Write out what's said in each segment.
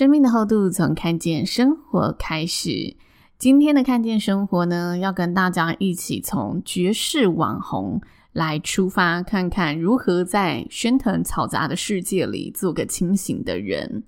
生命的厚度从看见生活开始。今天的看见生活呢，要跟大家一起从绝世网红来出发，看看如何在喧腾嘈杂的世界里做个清醒的人。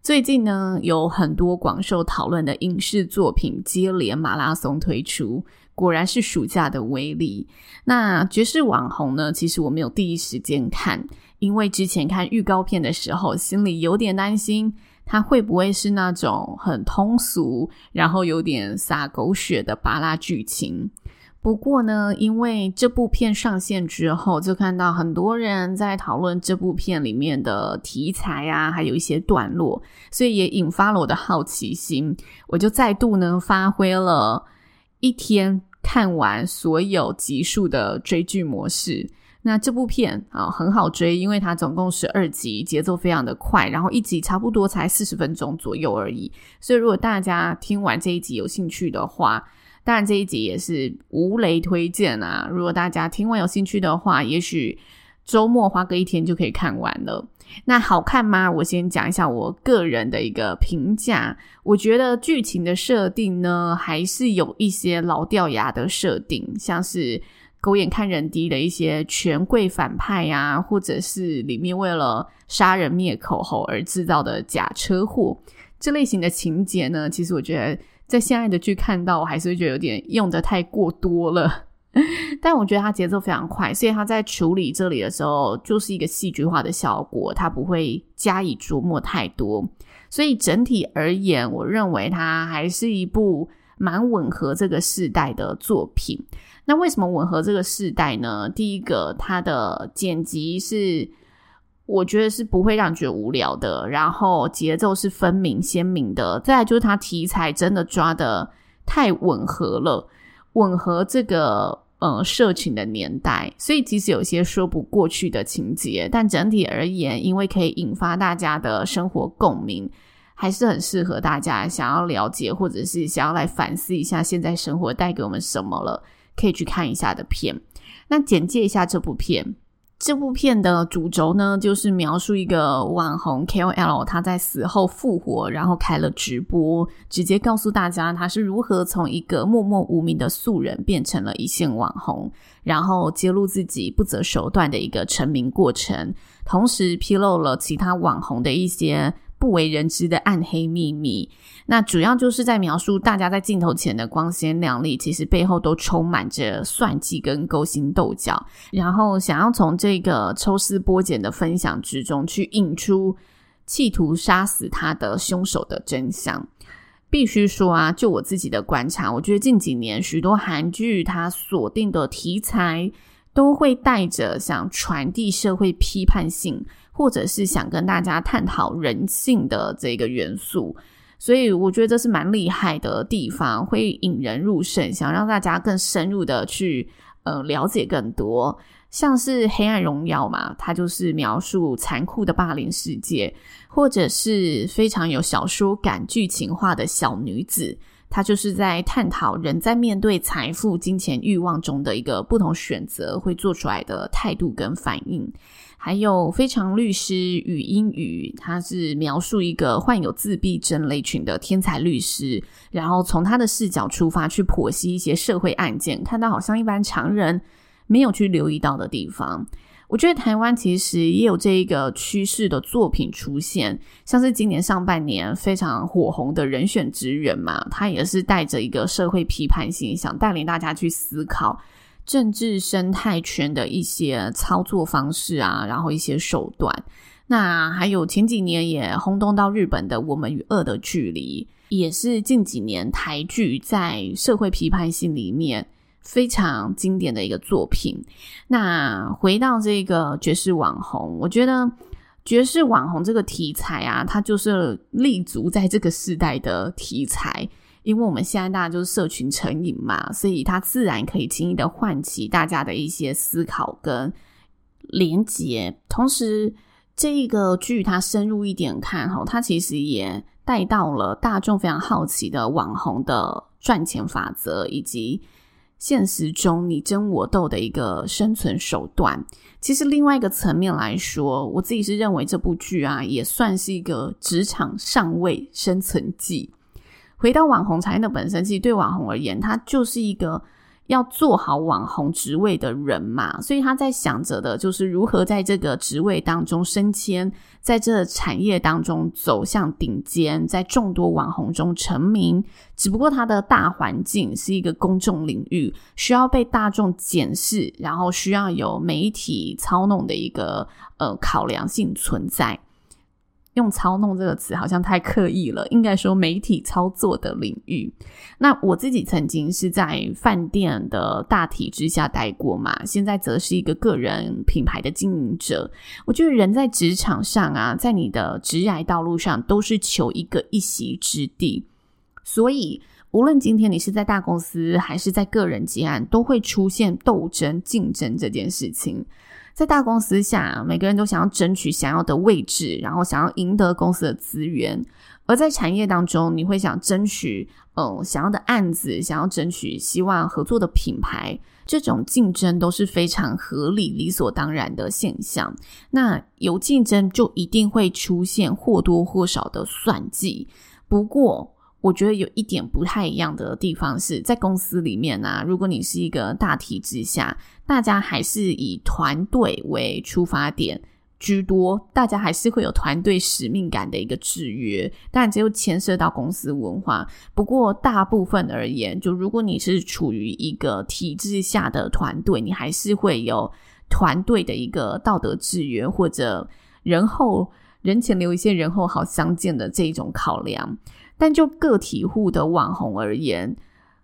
最近呢，有很多广受讨论的影视作品接连马拉松推出，果然是暑假的威力。那绝世网红呢，其实我没有第一时间看，因为之前看预告片的时候，心里有点担心。它会不会是那种很通俗，然后有点洒狗血的巴拉剧情？不过呢，因为这部片上线之后，就看到很多人在讨论这部片里面的题材啊，还有一些段落，所以也引发了我的好奇心。我就再度呢发挥了一天看完所有集数的追剧模式。那这部片啊很好追，因为它总共十二集，节奏非常的快，然后一集差不多才四十分钟左右而已。所以如果大家听完这一集有兴趣的话，当然这一集也是无雷推荐啊。如果大家听完有兴趣的话，也许周末花个一天就可以看完了。那好看吗？我先讲一下我个人的一个评价。我觉得剧情的设定呢，还是有一些老掉牙的设定，像是。狗眼看人低的一些权贵反派呀、或者是里面为了杀人灭口后而制造的假车祸，这类型的情节呢，其实我觉得在现在的剧看到，我还是觉得有点用得太过多了。但我觉得它节奏非常快，所以它在处理这里的时候，就是一个戏剧化的效果，它不会加以琢磨太多。所以整体而言，我认为它还是一部蛮吻合这个世代的作品。那为什么吻合这个世代呢？第一个，它的剪辑是我觉得是不会让你觉得无聊的，然后节奏是分明鲜明的。再来就是它题材真的抓得太吻合了，吻合这个呃社群的年代，所以即使有些说不过去的情节，但整体而言，因为可以引发大家的生活共鸣，还是很适合大家想要了解或者是想要来反思一下现在生活带给我们什么了。可以去看一下的片。那简介一下这部片。这部片的主轴呢，就是描述一个网红 KOL，他在死后复活，然后开了直播，直接告诉大家他是如何从一个默默无名的素人变成了一线网红，然后揭露自己不择手段的一个成名过程，同时披露了其他网红的一些。不为人知的暗黑秘密，那主要就是在描述大家在镜头前的光鲜亮丽，其实背后都充满着算计跟勾心斗角，然后想要从这个抽丝剥茧的分享之中去引出企图杀死他的凶手的真相。必须说啊，就我自己的观察，我觉得近几年许多韩剧它锁定的题材都会带着想传递社会批判性。或者是想跟大家探讨人性的这个元素，所以我觉得这是蛮厉害的地方，会引人入胜，想让大家更深入的去呃了解更多。像是《黑暗荣耀》嘛，它就是描述残酷的霸凌世界，或者是非常有小说感、剧情化的小女子，它就是在探讨人在面对财富、金钱欲望中的一个不同选择会做出来的态度跟反应。还有《非常律师禹英语》，他是描述一个患有自闭症类群的天才律师，然后从他的视角出发去剖析一些社会案件，看到好像一般常人没有去留意到的地方。我觉得台湾其实也有这一个趋势的作品出现，像是今年上半年非常火红的人选之人嘛，他也是带着一个社会批判性，想带领大家去思考。政治生态圈的一些操作方式啊，然后一些手段，那还有前几年也轰动到日本的《我们与恶的距离》，也是近几年台剧在社会批判性里面非常经典的一个作品。那回到这个绝世网红，我觉得绝世网红这个题材啊，它就是立足在这个时代的题材，因为我们现在大家就是社群成瘾嘛，所以它自然可以轻易的唤起大家的一些思考跟连结。同时，这一个剧它深入一点看哈，它其实也带到了大众非常好奇的网红的赚钱法则以及。现实中你争我斗的一个生存手段，其实另外一个层面来说，我自己是认为这部剧啊，也算是一个职场上位生存记。回到网红产业的本身，其实对网红而言，他就是一个。要做好网红职位的人嘛，所以他在想着的就是如何在这个职位当中升迁，在这产业当中走向顶尖，在众多网红中成名。只不过他的大环境是一个公众领域，需要被大众检视，然后需要有媒体操弄的一个呃考量性存在。用“操弄”这个词好像太刻意了，应该说媒体操作的领域。那我自己曾经是在饭店的大体之下待过嘛，现在则是一个个人品牌的经营者。我觉得人在职场上啊，在你的职涯道路上都是求一个一席之地，所以无论今天你是在大公司还是在个人接案，都会出现斗争、竞争这件事情。在大公司下，每个人都想要争取想要的位置，然后想要赢得公司的资源；而在产业当中，你会想争取嗯想要的案子，想要争取希望合作的品牌。这种竞争都是非常合理、理所当然的现象。那有竞争，就一定会出现或多或少的算计。不过，我觉得有一点不太一样的地方是在公司里面啊，如果你是一个大体制下，大家还是以团队为出发点居多，大家还是会有团队使命感的一个制约，但只有牵涉到公司文化。不过大部分而言，就如果你是处于一个体制下的团队，你还是会有团队的一个道德制约，或者人后人前留一些人后好相见的这一种考量。但就个体户的网红而言，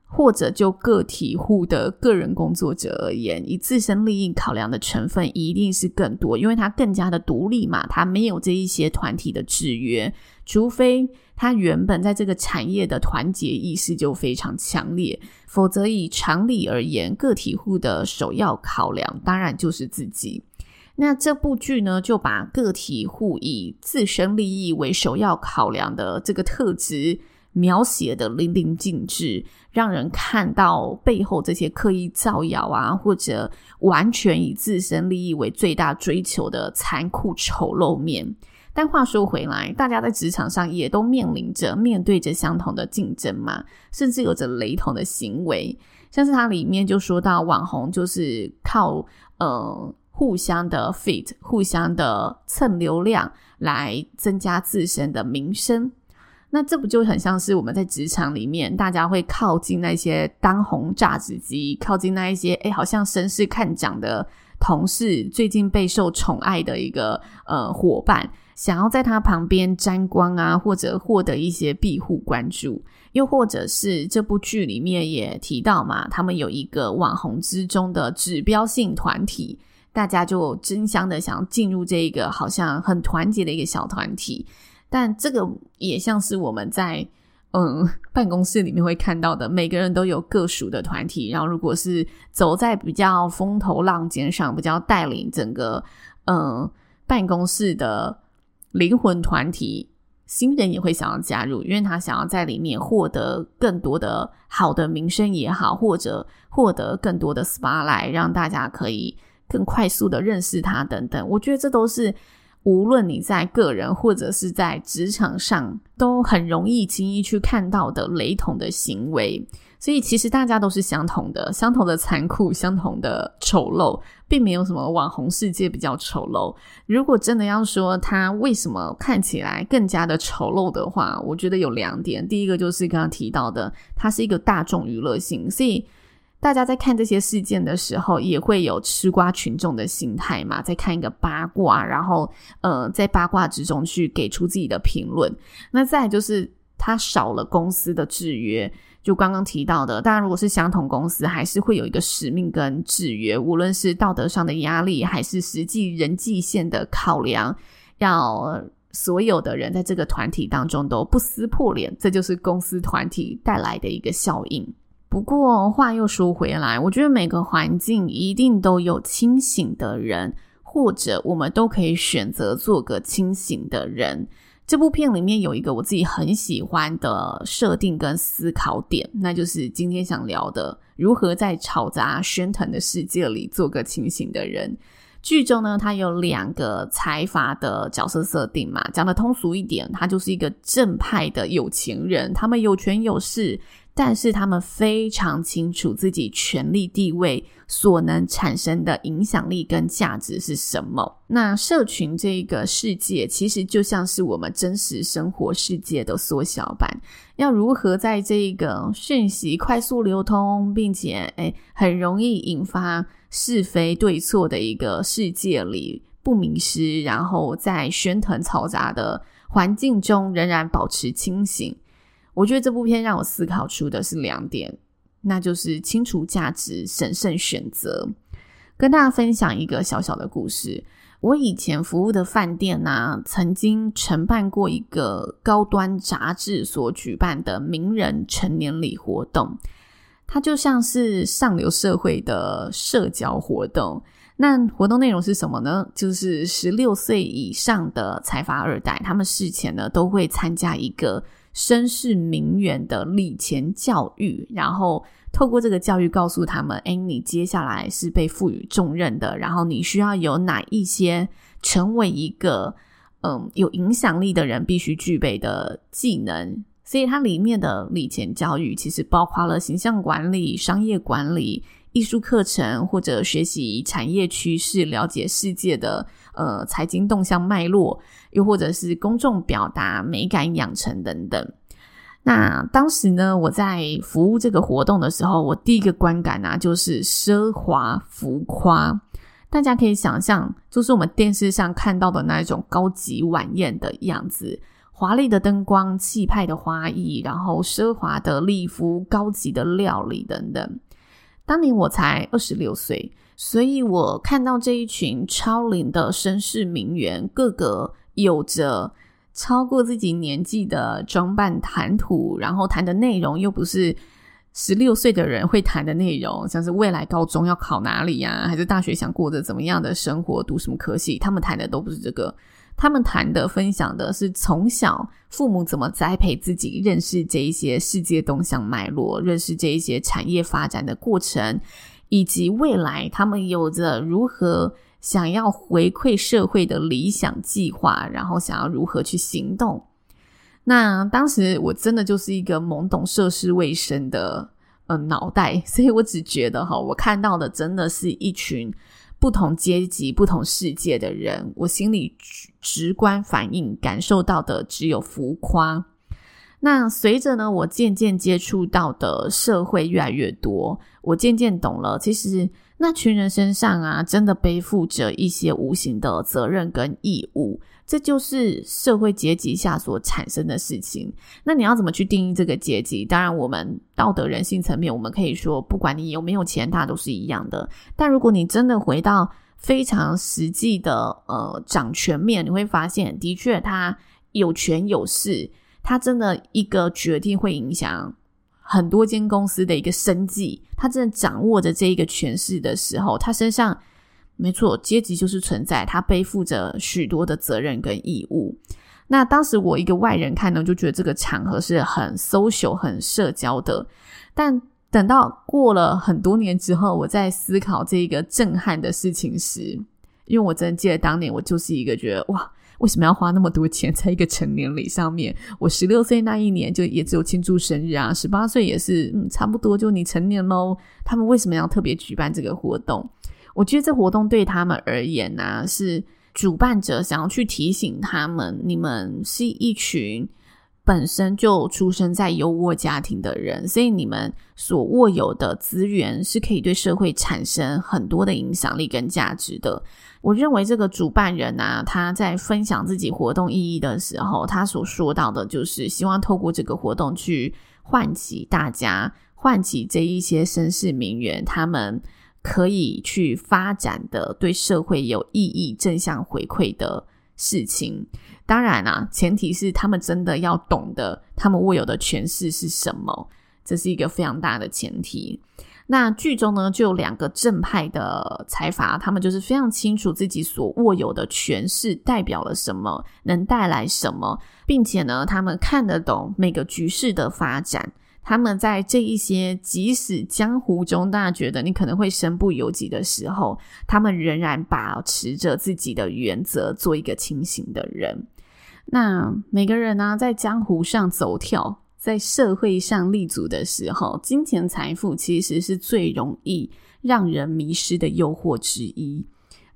或者就个体户的个人工作者而言，以自身利益考量的成分一定是更多，因为他更加的独立嘛，他没有这一些团体的制约，除非他原本在这个产业的团结意识就非常强烈，否则以常理而言，个体户的首要考量当然就是自己。那这部剧呢，就把个体户以自身利益为首要考量的这个特质描写得淋漓尽致，让人看到背后这些刻意造谣啊，或者完全以自身利益为最大追求的残酷丑陋面。但话说回来，大家在职场上也都面临着、面对着相同的竞争嘛，甚至有着雷同的行为。像是它里面就说到，网红就是靠呃。互相的 fit，互相的蹭流量来增加自身的名声，那这不就很像是我们在职场里面，大家会靠近那些当红榨汁机，靠近那一些诶好像声势看涨的同事，最近备受宠爱的一个呃伙伴，想要在他旁边沾光啊，或者获得一些庇护关注，又或者是这部剧里面也提到嘛，他们有一个网红之中的指标性团体。大家就争相的想要进入这一个好像很团结的一个小团体，但这个也像是我们在嗯办公室里面会看到的，每个人都有各属的团体，然后如果是走在比较风头浪尖上，比较带领整个嗯办公室的灵魂团体，新人也会想要加入，因为他想要在里面获得更多的好的名声也好，或者获得更多的 spotlight，让大家可以。更快速的认识他等等，我觉得这都是无论你在个人或者是在职场上都很容易轻易去看到的雷同的行为。所以其实大家都是相同的，相同的残酷，相同的丑陋，并没有什么网红世界比较丑陋。如果真的要说他为什么看起来更加的丑陋的话，我觉得有两点。第一个就是刚刚提到的，它是一个大众娱乐性，所以。大家在看这些事件的时候，也会有吃瓜群众的心态嘛，在看一个八卦，然后呃，在八卦之中去给出自己的评论。那再就是，它少了公司的制约，就刚刚提到的，当然如果是相同公司，还是会有一个使命跟制约，无论是道德上的压力，还是实际人际线的考量，要所有的人在这个团体当中都不撕破脸，这就是公司团体带来的一个效应。不过话又说回来，我觉得每个环境一定都有清醒的人，或者我们都可以选择做个清醒的人。这部片里面有一个我自己很喜欢的设定跟思考点，那就是今天想聊的，如何在吵杂喧腾的世界里做个清醒的人。剧中呢，它有两个财阀的角色设定嘛，讲得通俗一点，他就是一个正派的有钱人，他们有权有势。但是他们非常清楚自己权力地位所能产生的影响力跟价值是什么。那社群这个世界其实就像是我们真实生活世界的缩小版。要如何在这个讯息快速流通，并且诶很容易引发是非对错的一个世界里不迷失，然后在喧腾嘈杂的环境中仍然保持清醒？我觉得这部片让我思考出的是两点，那就是清除价值、审慎选择。跟大家分享一个小小的故事。我以前服务的饭店呢、曾经承办过一个高端杂志所举办的名人成年礼活动，它就像是上流社会的社交活动。那活动内容是什么呢？就是十六岁以上的财阀二代，他们事前呢都会参加一个。绅士名媛的礼前教育，然后透过这个教育告诉他们：诶，你接下来是被赋予重任的，然后你需要有哪一些成为一个嗯有影响力的人必须具备的技能。所以它里面的礼钱教育其实包括了形象管理、商业管理、艺术课程，或者学习产业趋势、了解世界的呃财经动向脉络。又或者是公众表达、美感养成等等。那当时呢，我在服务这个活动的时候，我第一个观感啊，就是奢华浮夸。大家可以想象，就是我们电视上看到的那一种高级晚宴的样子，华丽的灯光、气派的花艺，然后奢华的礼服、高级的料理等等。当年我才二十六岁，所以我看到这一群超龄的绅士名媛，个个。有着超过自己年纪的装扮谈吐，然后谈的内容又不是十六岁的人会谈的内容，像是未来高中要考哪里呀，还是大学想过着怎么样的生活，读什么科系，他们谈的都不是这个，他们谈的、分享的是从小父母怎么栽培自己，认识这一些世界动向脉络，认识这一些产业发展的过程，以及未来他们有着如何。想要回馈社会的理想计划，然后想要如何去行动？那当时我真的就是一个懵懂涉世未深的呃脑袋，所以我只觉得哈，我看到的真的是一群不同阶级、不同世界的人，我心里直观反应感受到的只有浮夸。那随着呢，我渐渐接触到的社会越来越多，我渐渐懂了，其实。那群人身上啊，真的背负着一些无形的责任跟义务，这就是社会阶级下所产生的事情。那你要怎么去定义这个阶级？当然，我们道德人性层面，我们可以说，不管你有没有钱，大家都是一样的。但如果你真的回到非常实际的呃掌权面，你会发现，的确他有权有势，他真的一个决定会影响。很多间公司的一个生计，他正掌握着这一个权势的时候，他身上没错，阶级就是存在，他背负着许多的责任跟义务。那当时我一个外人看呢，就觉得这个场合是很 social、很社交的。但等到过了很多年之后，我在思考这个震撼的事情时，因为我真的记得当年我就是一个觉得哇。为什么要花那么多钱在一个成年礼上面？我十六岁那一年就也只有庆祝生日啊，十八岁也是，嗯，差不多就你成年喽。他们为什么要特别举办这个活动？我觉得这活动对他们而言呢、是主办者想要去提醒他们，你们是一群本身就出生在优渥家庭的人，所以你们所握有的资源是可以对社会产生很多的影响力跟价值的。我认为这个主办人啊，他在分享自己活动意义的时候，他所说到的就是希望透过这个活动去唤起大家，唤起这一些绅士名媛，他们可以去发展的对社会有意义、正向回馈的事情。当然啦，前提是他们真的要懂得他们握有的权势是什么，这是一个非常大的前提。那剧中呢，就有两个正派的财阀，他们就是非常清楚自己所握有的权势代表了什么，能带来什么，并且呢，他们看得懂每个局势的发展。他们在这一些即使江湖中大家觉得你可能会身不由己的时候，他们仍然保持着自己的原则，做一个清醒的人。那每个人呢、在江湖上走跳。在社会上立足的时候，金钱财富其实是最容易让人迷失的诱惑之一。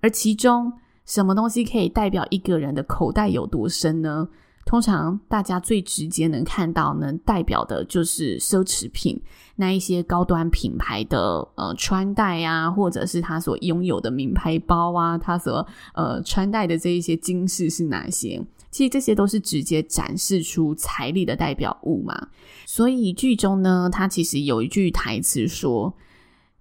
而其中，什么东西可以代表一个人的口袋有多深呢？通常大家最直接能看到、能代表的就是奢侈品，那一些高端品牌的呃穿戴啊，或者是他所拥有的名牌包啊，他所呃穿戴的这一些金饰是哪些？其实这些都是直接展示出财力的代表物嘛，所以剧中呢，他其实有一句台词说：“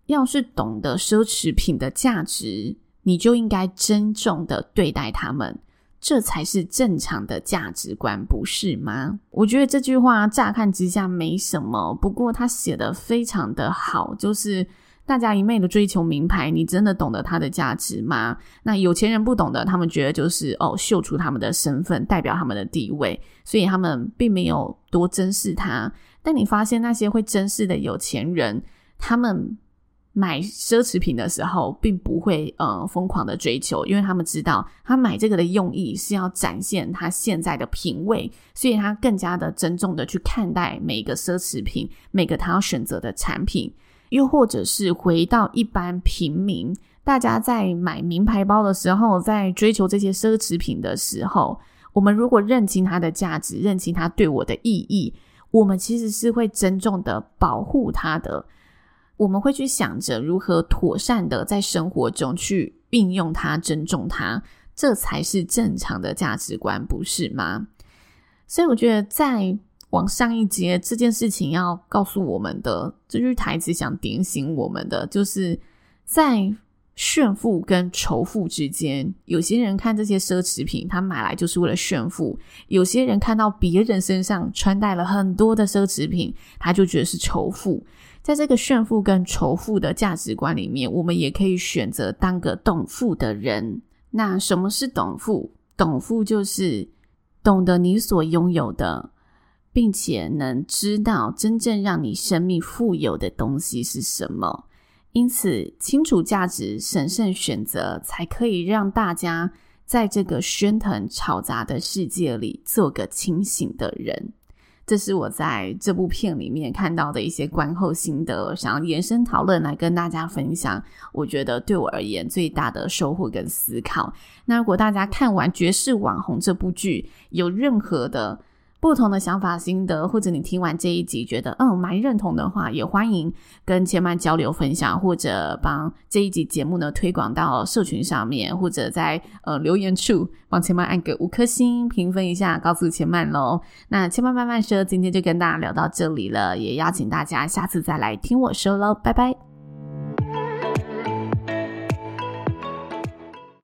要是懂得奢侈品的价值，你就应该珍重的对待他们，这才是正常的价值观，不是吗？”我觉得这句话乍看之下没什么，不过他写得非常的好，就是。大家一昧的追求名牌，你真的懂得它的价值吗？那有钱人不懂得，他们觉得就是哦，秀出他们的身份，代表他们的地位，所以他们并没有多珍视它。但你发现那些会珍视的有钱人，他们买奢侈品的时候，并不会呃疯狂的追求，因为他们知道他买这个的用意是要展现他现在的品味，所以他更加的珍重的去看待每一个奢侈品，每个他要选择的产品。又或者是回到一般平民，大家在买名牌包的时候，在追求这些奢侈品的时候，我们如果认清它的价值，认清它对我的意义，我们其实是会珍重的保护它的。我们会去想着如何妥善的在生活中去运用它，尊重它，这才是正常的价值观，不是吗？所以我觉得在。往上一节，这件事情要告诉我们的这句台词，想点醒我们的，就是在炫富跟仇富之间，有些人看这些奢侈品，他买来就是为了炫富；有些人看到别人身上穿戴了很多的奢侈品，他就觉得是仇富。在这个炫富跟仇富的价值观里面，我们也可以选择当个懂富的人。那什么是懂富？懂富就是懂得你所拥有的。并且能知道真正让你生命富有的东西是什么，因此清楚价值、审慎选择，才可以让大家在这个喧腾吵杂的世界里做个清醒的人。这是我在这部片里面看到的一些观后心得，想要延伸讨论来跟大家分享。我觉得对我而言最大的收获跟思考。那如果大家看完《绝世网红》这部剧，有任何的不同的想法心得，或者你听完这一集觉得嗯蛮认同的话，也欢迎跟千曼交流分享，或者帮这一集节目呢推广到社群上面，或者在呃留言处帮千曼按个五颗星评分一下，告诉千曼喽。那千曼慢慢说，今天就跟大家聊到这里了，也邀请大家下次再来听我说喽，拜拜。